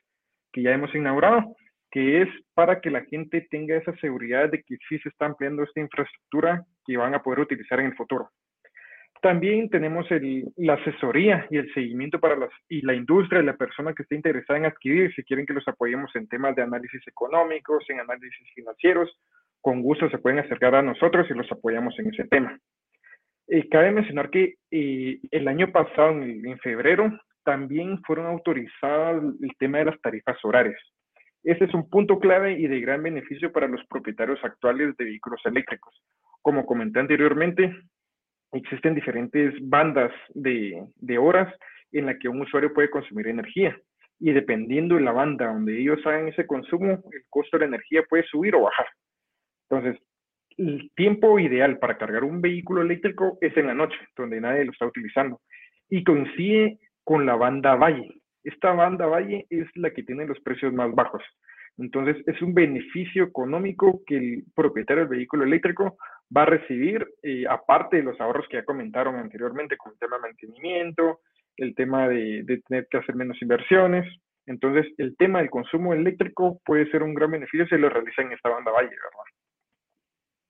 que ya hemos inaugurado, que es para que la gente tenga esa seguridad de que sí se está ampliando esta infraestructura que van a poder utilizar en el futuro. También tenemos el, la asesoría y el seguimiento para las, y la industria y la persona que esté interesada en adquirir, si quieren que los apoyemos en temas de análisis económicos, en análisis financieros, con gusto se pueden acercar a nosotros y los apoyamos en ese tema. Eh, cabe mencionar que eh, el año pasado, en, febrero, también fueron autorizadas el tema de las tarifas horarias. Ese es un punto clave y de gran beneficio para los propietarios actuales de vehículos eléctricos. Como comenté anteriormente, existen diferentes bandas de, horas en las que un usuario puede consumir energía. y dependiendo de la banda donde ellos hagan ese consumo, el costo de la energía puede subir o bajar. Entonces, el tiempo ideal para cargar un vehículo eléctrico es en la noche, donde nadie lo está utilizando, y coincide con la banda Valle. Esta banda Valle es la que tiene los precios más bajos. Entonces, es un beneficio económico que el propietario del vehículo eléctrico va a recibir, eh, aparte de los ahorros que ya comentaron anteriormente, con el tema de mantenimiento, el tema de, de, tener que hacer menos inversiones. Entonces, el tema del consumo eléctrico puede ser un gran beneficio si lo realiza en esta banda Valle, ¿verdad?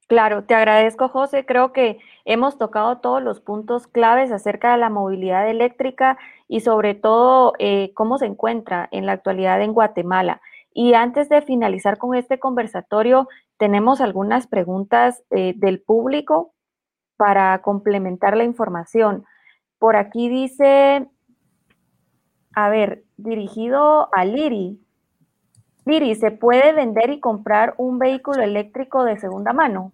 Claro, te agradezco, José. Creo que hemos tocado todos los puntos claves acerca de la movilidad eléctrica y sobre todo eh, cómo se encuentra en la actualidad en Guatemala. Y antes de finalizar con este conversatorio, tenemos algunas preguntas eh, del público para complementar la información. Por aquí dice, a ver, dirigido a Liri. Liri, ¿se puede vender y comprar un vehículo eléctrico de segunda mano?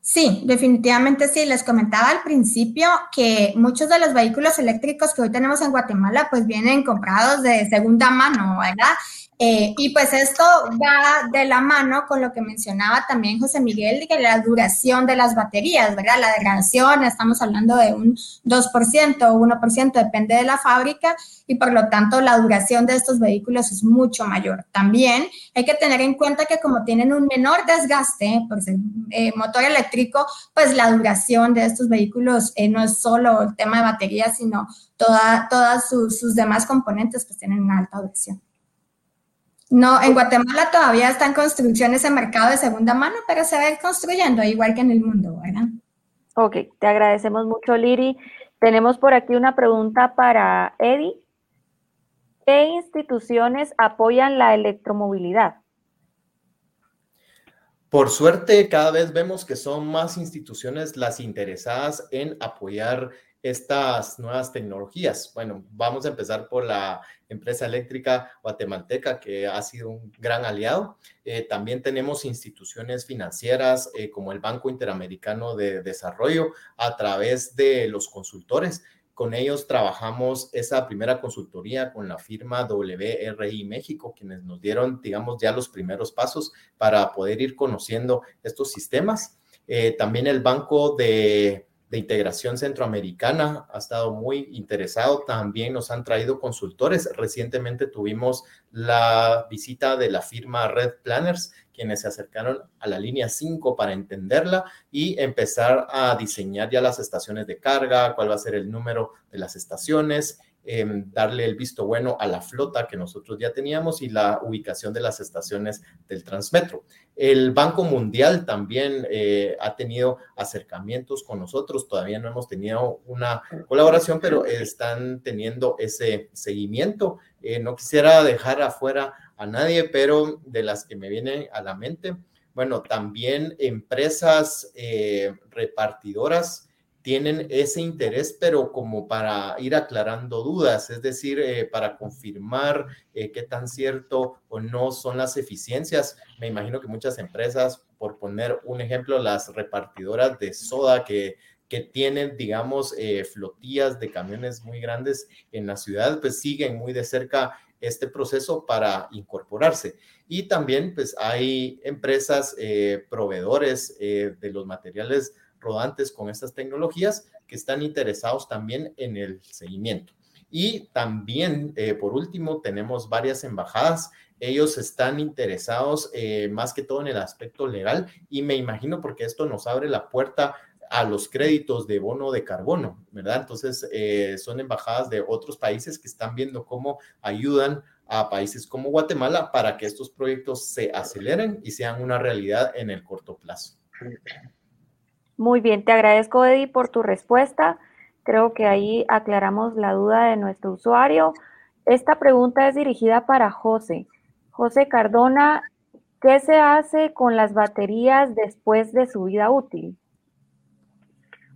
Sí, definitivamente sí. Les comentaba al principio que muchos de los vehículos eléctricos que hoy tenemos en Guatemala pues vienen comprados de segunda mano, ¿verdad? Eh, y pues esto va de la mano con lo que mencionaba también José Miguel, de la duración de las baterías, ¿verdad? La degradación, estamos hablando de un 2% o 1%, depende de la fábrica, y por lo tanto la duración de estos vehículos es mucho mayor. También hay que tener en cuenta que como tienen un menor desgaste por ser eh, motor eléctrico, pues la duración de estos vehículos eh, no es solo el tema de baterías, sino todas toda sus, sus demás componentes pues tienen una alta duración. No, en Guatemala todavía está en construcción ese mercado de segunda mano, pero se va a ir construyendo igual que en el mundo, ¿verdad? Ok, te agradecemos mucho, Liri. Tenemos por aquí una pregunta para Eddie. ¿Qué instituciones apoyan la electromovilidad? Por suerte, cada vez vemos que son más instituciones las interesadas en apoyar estas nuevas tecnologías. Bueno, vamos a empezar por la empresa eléctrica guatemalteca, que ha sido un gran aliado. Eh, también tenemos instituciones financieras eh, como el Banco Interamericano de Desarrollo a través de los consultores. Con ellos trabajamos esa primera consultoría con la firma WRI México, quienes nos dieron, digamos, ya los primeros pasos para poder ir conociendo estos sistemas. Eh, también el Banco de de integración centroamericana ha estado muy interesado. También nos han traído consultores. Recientemente tuvimos la visita de la firma Red Planners, quienes se acercaron a la línea 5 para entenderla y empezar a diseñar ya las estaciones de carga, cuál va a ser el número de las estaciones Em, darle el visto bueno a la flota que nosotros ya teníamos y la ubicación de las estaciones del Transmetro. El Banco Mundial también eh, ha tenido acercamientos con nosotros, todavía no hemos tenido una colaboración, pero están teniendo ese seguimiento. Eh, no quisiera dejar afuera a nadie, pero de las que me vienen a la mente, bueno, también empresas eh, repartidoras tienen ese interés, pero como para ir aclarando dudas, es decir, eh, para confirmar eh, qué tan cierto o no son las eficiencias. Me imagino que muchas empresas, por poner un ejemplo, las repartidoras de soda que, que tienen, digamos, eh, flotillas de camiones muy grandes en la ciudad, pues siguen muy de cerca este proceso para incorporarse. Y también, pues hay empresas, proveedores de los materiales rodantes con estas tecnologías que están interesados también en el seguimiento. Y también, eh, por último, tenemos varias embajadas. Ellos están interesados eh, más que todo en el aspecto legal y me imagino porque esto nos abre la puerta a los créditos de bono de carbono, ¿verdad? Entonces, eh, son embajadas de otros países que están viendo cómo ayudan a países como Guatemala para que estos proyectos se aceleren y sean una realidad en el corto plazo. Muy bien, te agradezco, Eddie, por tu respuesta. Creo que ahí aclaramos la duda de nuestro usuario. Esta pregunta es dirigida para José. José Cardona, ¿qué se hace con las baterías después de su vida útil?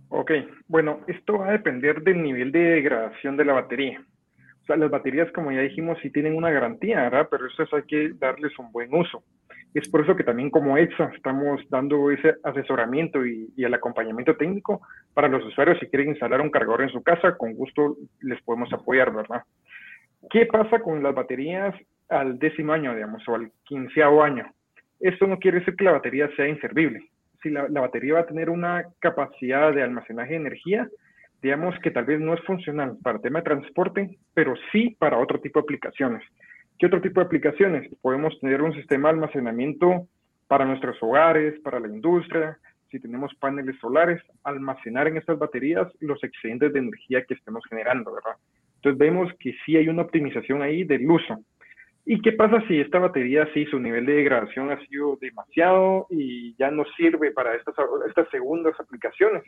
Ok, bueno, esto va a depender del nivel de degradación de la batería. O sea, las baterías, como ya dijimos, sí tienen una garantía, ¿verdad? Pero eso hay que darles un buen uso. Es por eso que también como EXA estamos dando ese asesoramiento y, el acompañamiento técnico para los usuarios si quieren instalar un cargador en su casa, con gusto les podemos apoyar, ¿verdad? ¿Qué pasa con las baterías al décimo año, digamos, o al quinceavo año? Esto no quiere decir que la batería sea inservible. Si la, la batería va a tener una capacidad de almacenaje de energía, digamos que tal vez no es funcional para el tema de transporte, pero sí para otro tipo de aplicaciones. ¿Qué otro tipo de aplicaciones? Podemos tener un sistema de almacenamiento para nuestros hogares, para la industria, si tenemos paneles solares, almacenar en estas baterías los excedentes de energía que estemos generando, ¿verdad? Entonces vemos que sí hay una optimización ahí del uso. ¿Y qué pasa si esta batería, sí, su nivel de degradación ha sido demasiado y ya no sirve para estas, estas segundas aplicaciones?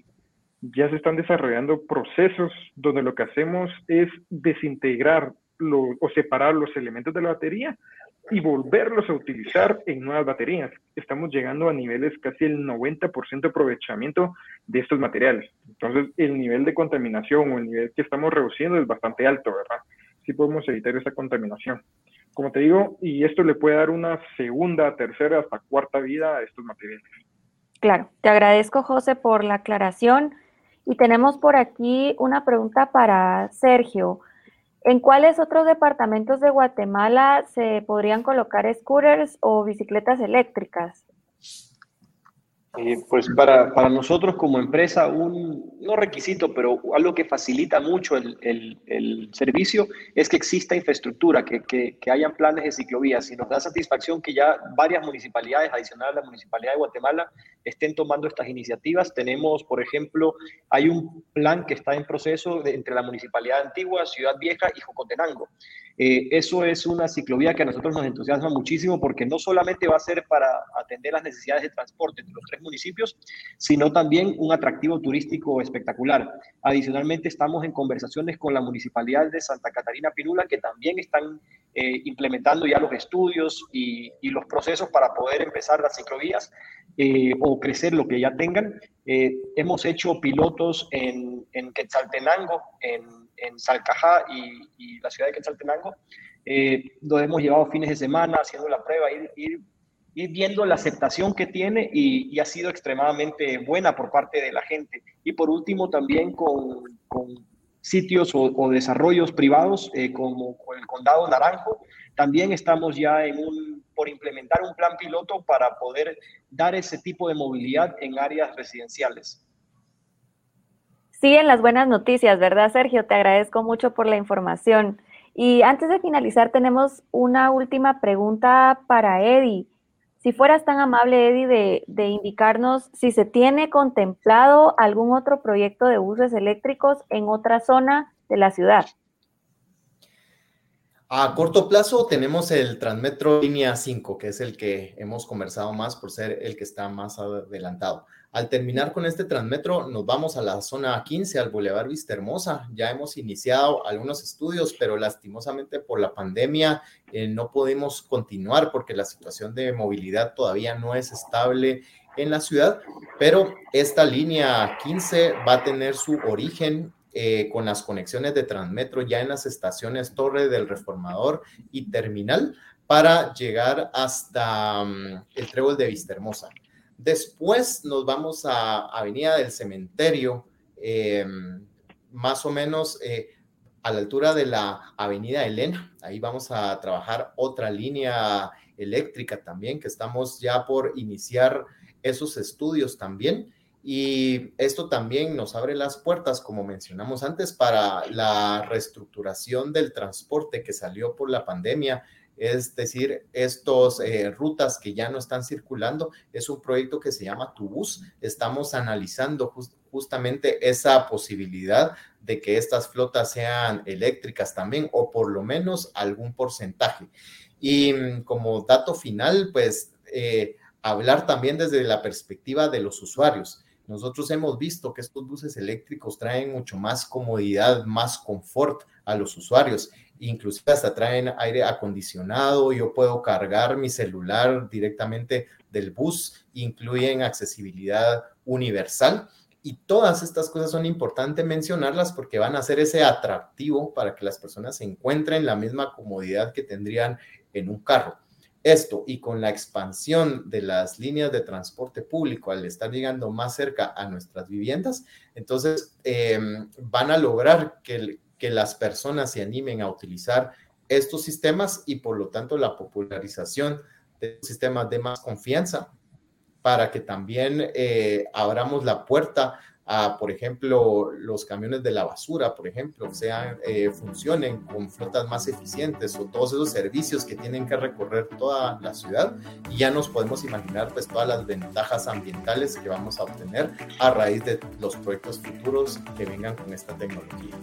Ya se están desarrollando procesos donde lo que hacemos es desintegrar o separar los elementos de la batería y volverlos a utilizar en nuevas baterías. Estamos llegando a niveles casi el 90% de aprovechamiento de estos materiales. Entonces, el nivel de contaminación o el nivel que estamos reduciendo es bastante alto, ¿verdad? Sí podemos evitar esa contaminación. Como te digo, y esto le puede dar una segunda, tercera, hasta cuarta vida a estos materiales. Claro, te agradezco, José, por la aclaración. Y tenemos por aquí una pregunta para Sergio. ¿En cuáles otros departamentos de Guatemala se podrían colocar scooters o bicicletas eléctricas? Eh, pues para, para, nosotros como empresa, un, no requisito, pero algo que facilita mucho el, el, servicio es que exista infraestructura, que, que, hayan planes de ciclovías. Y nos da satisfacción que ya varias municipalidades, adicionales a la Municipalidad de Guatemala, estén tomando estas iniciativas. Tenemos, por ejemplo, hay un plan que está en proceso entre la Municipalidad Antigua, Ciudad Vieja y Jocotenango. Eh, eso es una ciclovía que a nosotros nos entusiasma muchísimo porque no solamente va a ser para atender las necesidades de transporte entre los tres municipios, sino también un atractivo turístico espectacular. Adicionalmente, estamos en conversaciones con la Municipalidad de Santa Catarina Pinula, que también están eh, implementando ya los estudios y, y, los procesos para poder empezar las ciclovías eh, o crecer lo que ya tengan. Eh, hemos hecho pilotos en, en Quetzaltenango, en, en Salcajá y, y, la ciudad de Quetzaltenango. Eh, lo hemos llevado fines de semana haciendo la prueba, ir, ir ir viendo la aceptación que tiene y, ha sido extremadamente buena por parte de la gente. Y por último, también con, sitios o, desarrollos privados eh, como el Condado Naranjo, también estamos ya en un, por implementar un plan piloto para poder dar ese tipo de movilidad en áreas residenciales. Siguen las buenas noticias, ¿verdad, Sergio? Te agradezco mucho por la información. Y antes de finalizar, tenemos una última pregunta para Eddie. Si fueras tan amable, Eddie, de, de, indicarnos si se tiene contemplado algún otro proyecto de buses eléctricos en otra zona de la ciudad. A corto plazo tenemos el Transmetro Línea 5, que es el que hemos conversado más por ser el que está más adelantado. Al terminar con este Transmetro, nos vamos a la zona 15, al Boulevard Vista Hermosa. Ya hemos iniciado algunos estudios, pero lastimosamente por la pandemia eh, no podemos continuar porque la situación de movilidad todavía no es estable en la ciudad, pero esta línea 15 va a tener su origen eh, con las conexiones de Transmetro ya en las estaciones Torre del Reformador y Terminal para llegar hasta um, el Trébol de Vista Hermosa. Después nos vamos a Avenida del Cementerio, eh, más o menos eh, a la altura de la Avenida Elena. Ahí vamos a trabajar otra línea eléctrica también, que estamos ya por iniciar esos estudios también. Y esto también nos abre las puertas, como mencionamos antes, para la reestructuración del transporte que salió por la pandemia es decir, estas eh, rutas que ya no están circulando, es un proyecto que se llama Tubus. Estamos analizando just, justamente esa posibilidad de que estas flotas sean eléctricas también, o por lo menos algún porcentaje. Y mm, como dato final, pues eh, hablar también desde la perspectiva de los usuarios. Nosotros hemos visto que estos buses eléctricos traen mucho más comodidad, más confort a los usuarios inclusive hasta traen aire acondicionado, yo puedo cargar mi celular directamente del bus, incluyen accesibilidad universal. Y todas estas cosas son importantes mencionarlas porque van a ser ese atractivo para que las personas encuentren la misma comodidad que tendrían en un carro. Esto y con la expansión de las líneas de transporte público al estar llegando más cerca a nuestras viviendas, entonces eh, van a lograr que, que las personas se animen a utilizar estos sistemas y por lo tanto la popularización de sistemas de más confianza para que también eh, abramos la puerta a, por ejemplo, los camiones de la basura, por ejemplo, sean, eh, funcionen con flotas más eficientes o todos esos servicios que tienen que recorrer toda la ciudad y ya nos podemos imaginar pues todas las ventajas ambientales que vamos a obtener a raíz de los proyectos futuros que vengan con esta tecnología.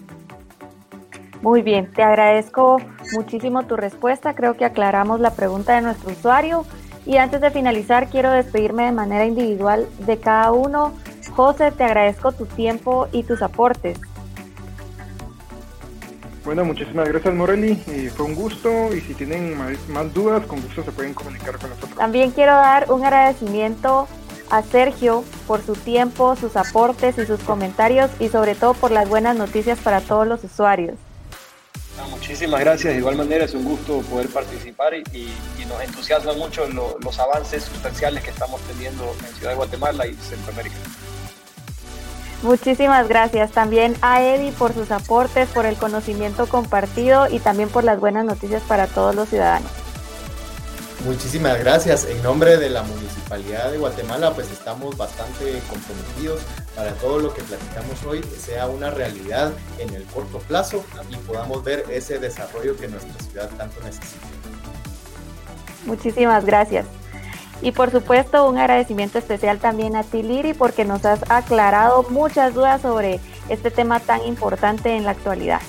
Muy bien, te agradezco muchísimo tu respuesta. Creo que aclaramos la pregunta de nuestro usuario. Y antes de finalizar, quiero despedirme de manera individual de cada uno. José, te agradezco tu tiempo y tus aportes. Bueno, muchísimas gracias Morelli, fue un gusto y si tienen más, dudas, con gusto se pueden comunicar con nosotros. También quiero dar un agradecimiento a Sergio por su tiempo, sus aportes y sus comentarios y sobre todo por las buenas noticias para todos los usuarios. Muchísimas gracias. De igual manera es un gusto poder participar y, nos entusiasma mucho los avances sustanciales que estamos teniendo en Ciudad de Guatemala y Centroamérica. Muchísimas gracias también a Eddie por sus aportes, por el conocimiento compartido y también por las buenas noticias para todos los ciudadanos. Muchísimas gracias. En nombre de la Municipalidad de Guatemala, pues estamos bastante comprometidos para todo lo que platicamos hoy sea una realidad en el corto plazo y podamos ver ese desarrollo que nuestra ciudad tanto necesita. Muchísimas gracias. Y por supuesto, un agradecimiento especial también a ti, Liri, porque nos has aclarado muchas dudas sobre este tema tan importante en la actualidad.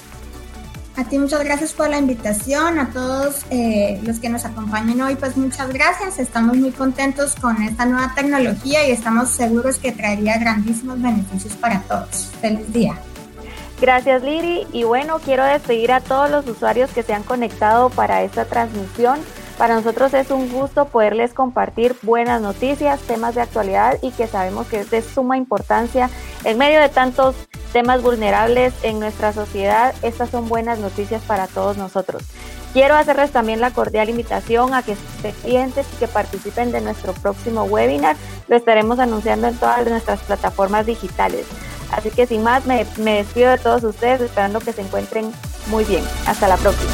A ti muchas gracias por la invitación, a todos eh, los que nos acompañan hoy, pues muchas gracias. Estamos muy contentos con esta nueva tecnología y estamos seguros que traería grandísimos beneficios para todos. Feliz día. Gracias Liri y bueno, quiero despedir a todos los usuarios que se han conectado para esta transmisión. Para nosotros es un gusto poderles compartir buenas noticias, temas de actualidad y que sabemos que es de suma importancia en medio de tantos temas vulnerables en nuestra sociedad. Estas son buenas noticias para todos nosotros. Quiero hacerles también la cordial invitación a que estén clientes y que participen de nuestro próximo webinar. Lo estaremos anunciando en todas nuestras plataformas digitales. Así que sin más, me, me despido de todos ustedes esperando que se encuentren muy bien. Hasta la próxima.